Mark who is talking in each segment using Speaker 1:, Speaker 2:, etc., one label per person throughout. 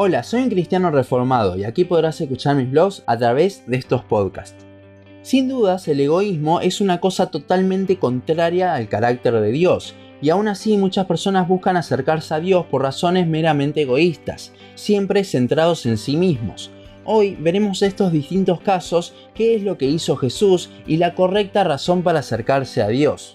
Speaker 1: Hola, soy un cristiano reformado y aquí podrás escuchar mis blogs a través de estos podcasts. Sin dudas, el egoísmo es una cosa totalmente contraria al carácter de Dios, y aún así muchas personas buscan acercarse a Dios por razones meramente egoístas, siempre centrados en sí mismos. Hoy veremos estos distintos casos, qué es lo que hizo Jesús y la correcta razón para acercarse a Dios.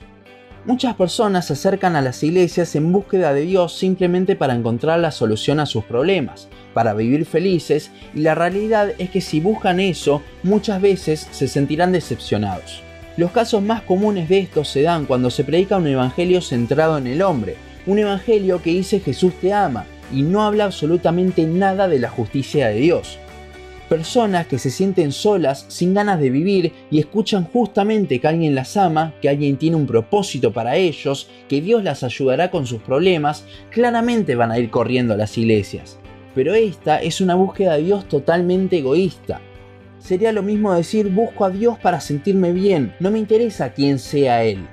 Speaker 1: Muchas personas se acercan a las iglesias en búsqueda de Dios simplemente para encontrar la solución a sus problemas, para vivir felices, y la realidad es que si buscan eso, muchas veces se sentirán decepcionados. Los casos más comunes de estos se dan cuando se predica un evangelio centrado en el hombre, un evangelio que dice Jesús te ama y no habla absolutamente nada de la justicia de Dios personas que se sienten solas, sin ganas de vivir y escuchan justamente que alguien las ama, que alguien tiene un propósito para ellos, que Dios las ayudará con sus problemas, claramente van a ir corriendo a las iglesias. Pero esta es una búsqueda de Dios totalmente egoísta. Sería lo mismo decir busco a Dios para sentirme bien, no me interesa quién sea Él.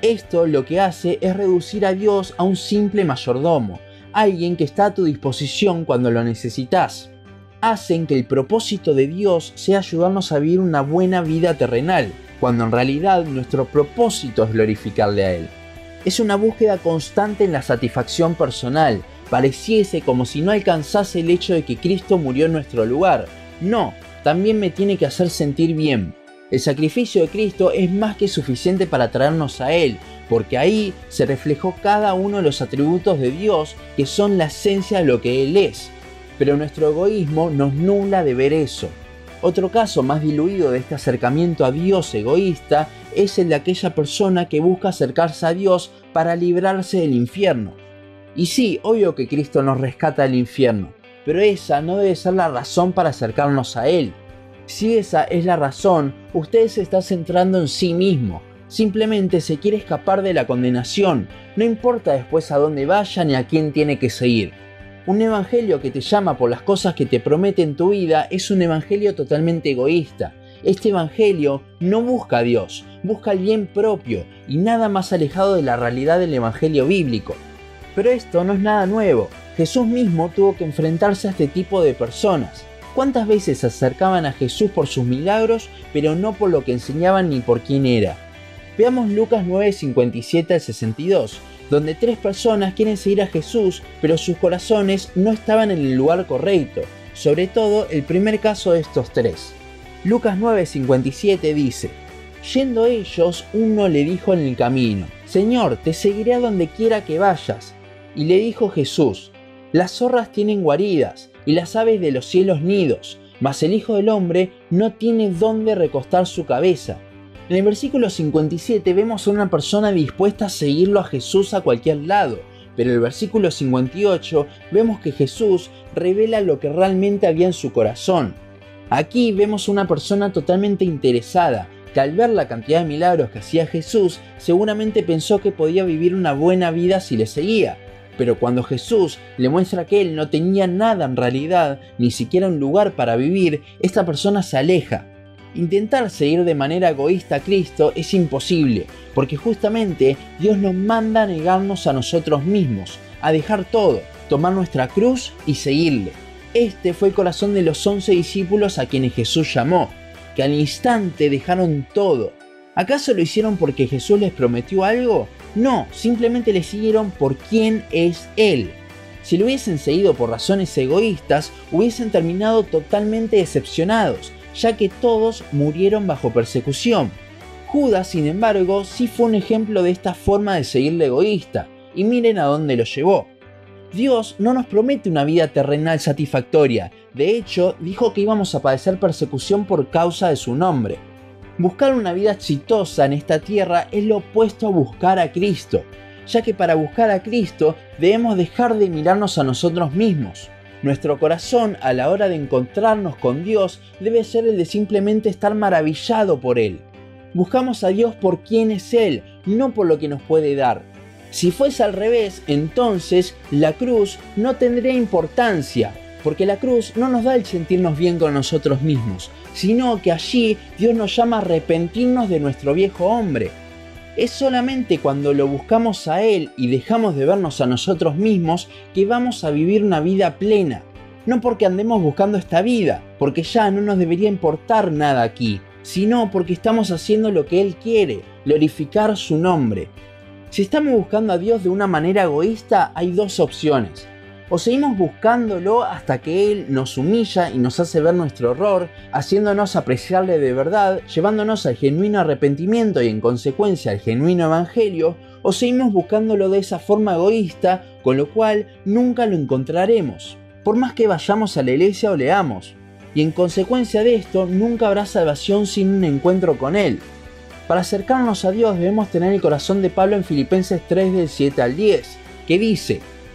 Speaker 1: Esto lo que hace es reducir a Dios a un simple mayordomo, alguien que está a tu disposición cuando lo necesitas hacen que el propósito de Dios sea ayudarnos a vivir una buena vida terrenal, cuando en realidad nuestro propósito es glorificarle a Él. Es una búsqueda constante en la satisfacción personal, pareciese como si no alcanzase el hecho de que Cristo murió en nuestro lugar. No, también me tiene que hacer sentir bien. El sacrificio de Cristo es más que suficiente para traernos a Él, porque ahí se reflejó cada uno de los atributos de Dios que son la esencia de lo que Él es pero nuestro egoísmo nos nula de ver eso. Otro caso más diluido de este acercamiento a Dios egoísta es el de aquella persona que busca acercarse a Dios para librarse del infierno. Y sí, obvio que Cristo nos rescata del infierno, pero esa no debe ser la razón para acercarnos a Él. Si esa es la razón, usted se está centrando en sí mismo, simplemente se quiere escapar de la condenación, no importa después a dónde vaya ni a quién tiene que seguir. Un evangelio que te llama por las cosas que te promete en tu vida es un evangelio totalmente egoísta. Este evangelio no busca a Dios, busca el bien propio y nada más alejado de la realidad del evangelio bíblico. Pero esto no es nada nuevo. Jesús mismo tuvo que enfrentarse a este tipo de personas. ¿Cuántas veces se acercaban a Jesús por sus milagros, pero no por lo que enseñaban ni por quién era? Veamos Lucas 9, 57 al 62 donde tres personas quieren seguir a Jesús, pero sus corazones no estaban en el lugar correcto, sobre todo el primer caso de estos tres. Lucas 9:57 dice, Yendo ellos, uno le dijo en el camino, Señor, te seguiré a donde quiera que vayas. Y le dijo Jesús, Las zorras tienen guaridas, y las aves de los cielos nidos, mas el Hijo del Hombre no tiene dónde recostar su cabeza. En el versículo 57 vemos a una persona dispuesta a seguirlo a Jesús a cualquier lado, pero en el versículo 58 vemos que Jesús revela lo que realmente había en su corazón. Aquí vemos a una persona totalmente interesada, que al ver la cantidad de milagros que hacía Jesús, seguramente pensó que podía vivir una buena vida si le seguía. Pero cuando Jesús le muestra que él no tenía nada en realidad, ni siquiera un lugar para vivir, esta persona se aleja Intentar seguir de manera egoísta a Cristo es imposible, porque justamente Dios nos manda a negarnos a nosotros mismos, a dejar todo, tomar nuestra cruz y seguirle. Este fue el corazón de los once discípulos a quienes Jesús llamó, que al instante dejaron todo. ¿Acaso lo hicieron porque Jesús les prometió algo? No, simplemente le siguieron por quién es Él. Si lo hubiesen seguido por razones egoístas, hubiesen terminado totalmente decepcionados, ya que todos murieron bajo persecución. Judas, sin embargo, sí fue un ejemplo de esta forma de seguirle egoísta, y miren a dónde lo llevó. Dios no nos promete una vida terrenal satisfactoria, de hecho dijo que íbamos a padecer persecución por causa de su nombre. Buscar una vida exitosa en esta tierra es lo opuesto a buscar a Cristo, ya que para buscar a Cristo debemos dejar de mirarnos a nosotros mismos. Nuestro corazón a la hora de encontrarnos con Dios debe ser el de simplemente estar maravillado por Él. Buscamos a Dios por quién es Él, no por lo que nos puede dar. Si fuese al revés, entonces la cruz no tendría importancia, porque la cruz no nos da el sentirnos bien con nosotros mismos, sino que allí Dios nos llama a arrepentirnos de nuestro viejo hombre, es solamente cuando lo buscamos a Él y dejamos de vernos a nosotros mismos que vamos a vivir una vida plena. no porque andemos buscando esta vida, porque ya no nos debería importar nada aquí, sino porque estamos haciendo lo que Él quiere, glorificar su nombre. Si estamos buscando a Dios de una manera egoísta, hay dos opciones. O seguimos buscándolo hasta que Él nos humilla y nos hace ver nuestro horror, haciéndonos apreciarle de verdad, llevándonos al genuino arrepentimiento y en consecuencia al genuino evangelio, o seguimos buscándolo de esa forma egoísta, con lo cual nunca lo encontraremos, por más que vayamos a la iglesia o leamos. Y en consecuencia de esto, nunca habrá salvación sin un encuentro con Él. Para acercarnos a Dios debemos tener el corazón de Pablo en Filipenses 3 del 7 al 10, que dice,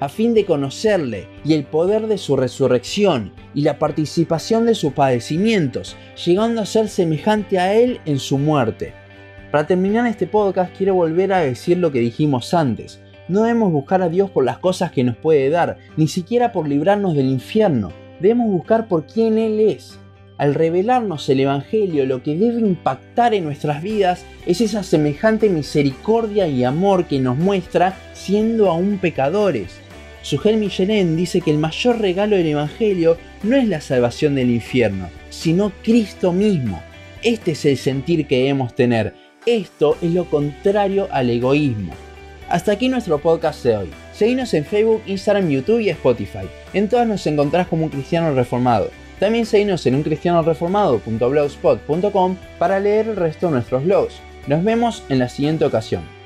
Speaker 1: a fin de conocerle y el poder de su resurrección y la participación de sus padecimientos, llegando a ser semejante a él en su muerte. Para terminar este podcast quiero volver a decir lo que dijimos antes. No debemos buscar a Dios por las cosas que nos puede dar, ni siquiera por librarnos del infierno. Debemos buscar por quién Él es. Al revelarnos el Evangelio, lo que debe impactar en nuestras vidas es esa semejante misericordia y amor que nos muestra siendo aún pecadores. Sugel Michelin dice que el mayor regalo del Evangelio no es la salvación del infierno, sino Cristo mismo. Este es el sentir que debemos tener. Esto es lo contrario al egoísmo. Hasta aquí nuestro podcast de hoy. Seguinos en Facebook, Instagram, YouTube y Spotify. En todas nos encontrás como un cristiano reformado. También seguinos en uncristianoreformado.blogspot.com para leer el resto de nuestros blogs. Nos vemos en la siguiente ocasión.